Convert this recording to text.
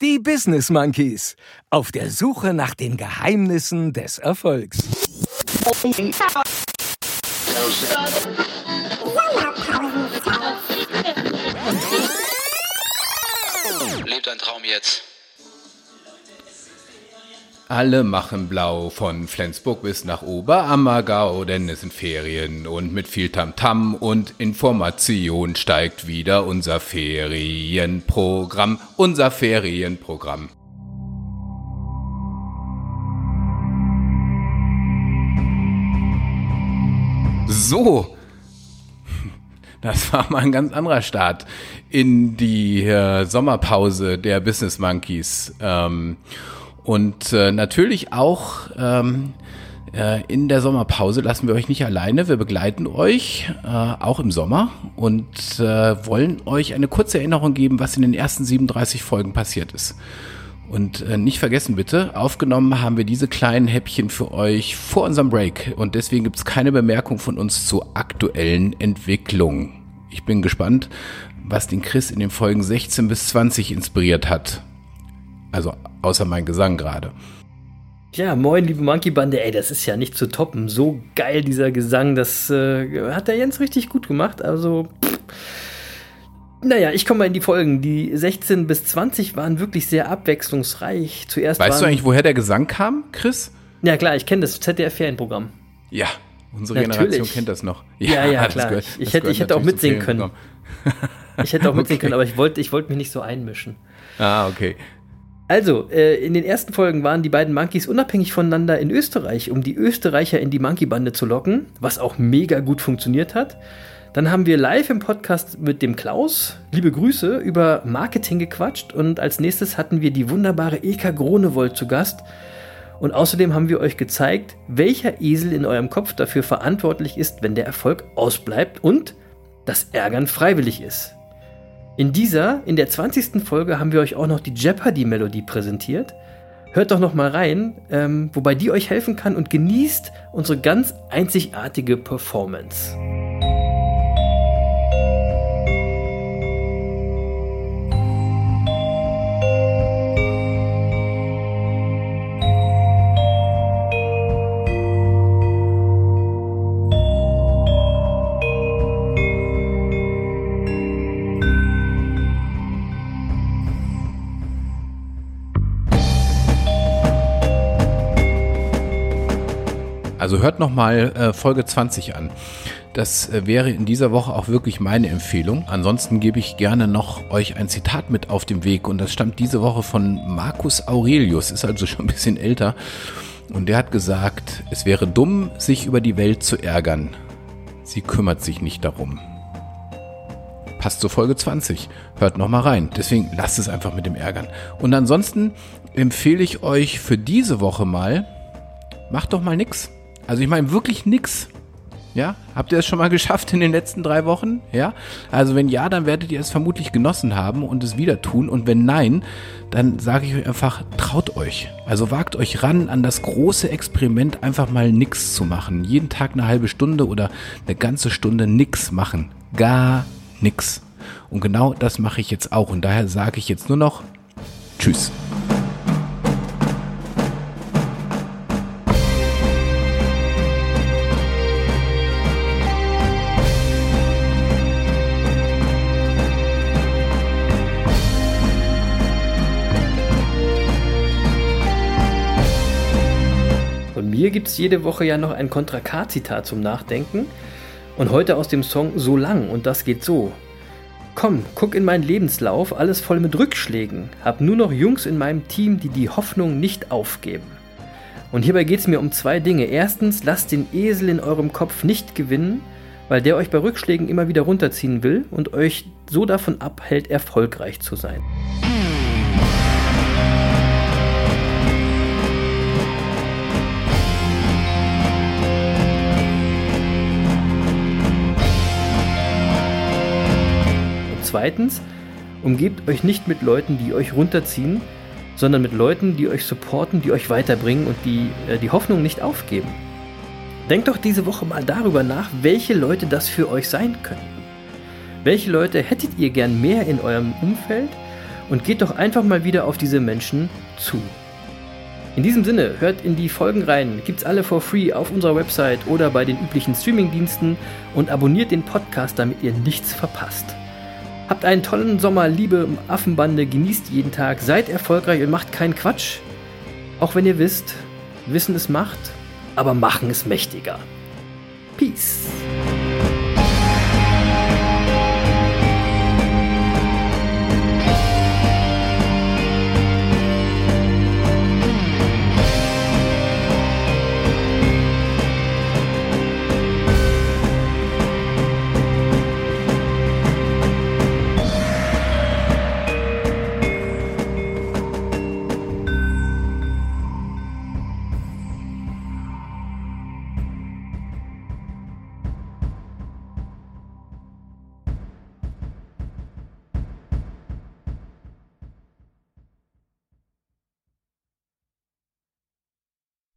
Die Business Monkeys. Auf der Suche nach den Geheimnissen des Erfolgs. Lebt ein Traum jetzt. Alle machen blau von Flensburg bis nach Oberammergau, denn es sind Ferien und mit viel Tamtam -Tam und Information steigt wieder unser Ferienprogramm, unser Ferienprogramm. So, das war mal ein ganz anderer Start in die äh, Sommerpause der Business Monkeys. Ähm, und äh, natürlich auch ähm, äh, in der Sommerpause lassen wir euch nicht alleine. Wir begleiten euch äh, auch im Sommer und äh, wollen euch eine kurze Erinnerung geben, was in den ersten 37 Folgen passiert ist. Und äh, nicht vergessen bitte, aufgenommen haben wir diese kleinen Häppchen für euch vor unserem Break. Und deswegen gibt es keine Bemerkung von uns zur aktuellen Entwicklung. Ich bin gespannt, was den Chris in den Folgen 16 bis 20 inspiriert hat. Also außer mein Gesang gerade. Ja, moin, liebe Monkey Bande. Ey, das ist ja nicht zu toppen. So geil, dieser Gesang. Das äh, hat der Jens richtig gut gemacht. Also, pff. naja, ich komme mal in die Folgen. Die 16 bis 20 waren wirklich sehr abwechslungsreich. Zuerst weißt du eigentlich, woher der Gesang kam, Chris? Ja, klar, ich kenne das ZDF-Ferienprogramm. Ja, unsere natürlich. Generation kennt das noch. Ja, ja, ja klar. Gehört, ich, hätte, ich hätte auch mitsingen können. ich hätte auch mitsingen okay. können, aber ich wollte ich wollt mich nicht so einmischen. Ah, okay. Also, äh, in den ersten Folgen waren die beiden Monkeys unabhängig voneinander in Österreich, um die Österreicher in die Monkey-Bande zu locken, was auch mega gut funktioniert hat. Dann haben wir live im Podcast mit dem Klaus, liebe Grüße, über Marketing gequatscht und als nächstes hatten wir die wunderbare Eka Gronewold zu Gast. Und außerdem haben wir euch gezeigt, welcher Esel in eurem Kopf dafür verantwortlich ist, wenn der Erfolg ausbleibt und das Ärgern freiwillig ist. In dieser, in der 20. Folge, haben wir euch auch noch die Jeopardy-Melodie präsentiert. Hört doch noch mal rein, ähm, wobei die euch helfen kann und genießt unsere ganz einzigartige Performance. Also hört nochmal äh, Folge 20 an. Das äh, wäre in dieser Woche auch wirklich meine Empfehlung. Ansonsten gebe ich gerne noch euch ein Zitat mit auf dem Weg und das stammt diese Woche von Marcus Aurelius, ist also schon ein bisschen älter. Und der hat gesagt, es wäre dumm, sich über die Welt zu ärgern. Sie kümmert sich nicht darum. Passt zur Folge 20. Hört nochmal rein. Deswegen lasst es einfach mit dem Ärgern. Und ansonsten empfehle ich euch für diese Woche mal, macht doch mal nix. Also ich meine wirklich nix. Ja, habt ihr es schon mal geschafft in den letzten drei Wochen? Ja, also wenn ja, dann werdet ihr es vermutlich genossen haben und es wieder tun. Und wenn nein, dann sage ich euch einfach, traut euch. Also wagt euch ran an das große Experiment, einfach mal nix zu machen. Jeden Tag eine halbe Stunde oder eine ganze Stunde nix machen. Gar nix. Und genau das mache ich jetzt auch. Und daher sage ich jetzt nur noch Tschüss. Mir gibt es jede Woche ja noch ein Kontra K-Zitat zum Nachdenken. Und heute aus dem Song So lang und das geht so. Komm, guck in meinen Lebenslauf, alles voll mit Rückschlägen. Hab nur noch Jungs in meinem Team, die die Hoffnung nicht aufgeben. Und hierbei geht es mir um zwei Dinge. Erstens, lasst den Esel in eurem Kopf nicht gewinnen, weil der euch bei Rückschlägen immer wieder runterziehen will und euch so davon abhält, erfolgreich zu sein. Zweitens, umgebt euch nicht mit Leuten, die euch runterziehen, sondern mit Leuten, die euch supporten, die euch weiterbringen und die äh, die Hoffnung nicht aufgeben. Denkt doch diese Woche mal darüber nach, welche Leute das für euch sein können. Welche Leute hättet ihr gern mehr in eurem Umfeld und geht doch einfach mal wieder auf diese Menschen zu. In diesem Sinne, hört in die Folgen rein, gibt's alle for free auf unserer Website oder bei den üblichen Streamingdiensten und abonniert den Podcast, damit ihr nichts verpasst. Habt einen tollen Sommer, liebe Affenbande, genießt jeden Tag, seid erfolgreich und macht keinen Quatsch. Auch wenn ihr wisst, Wissen ist Macht, aber Machen ist mächtiger. Peace.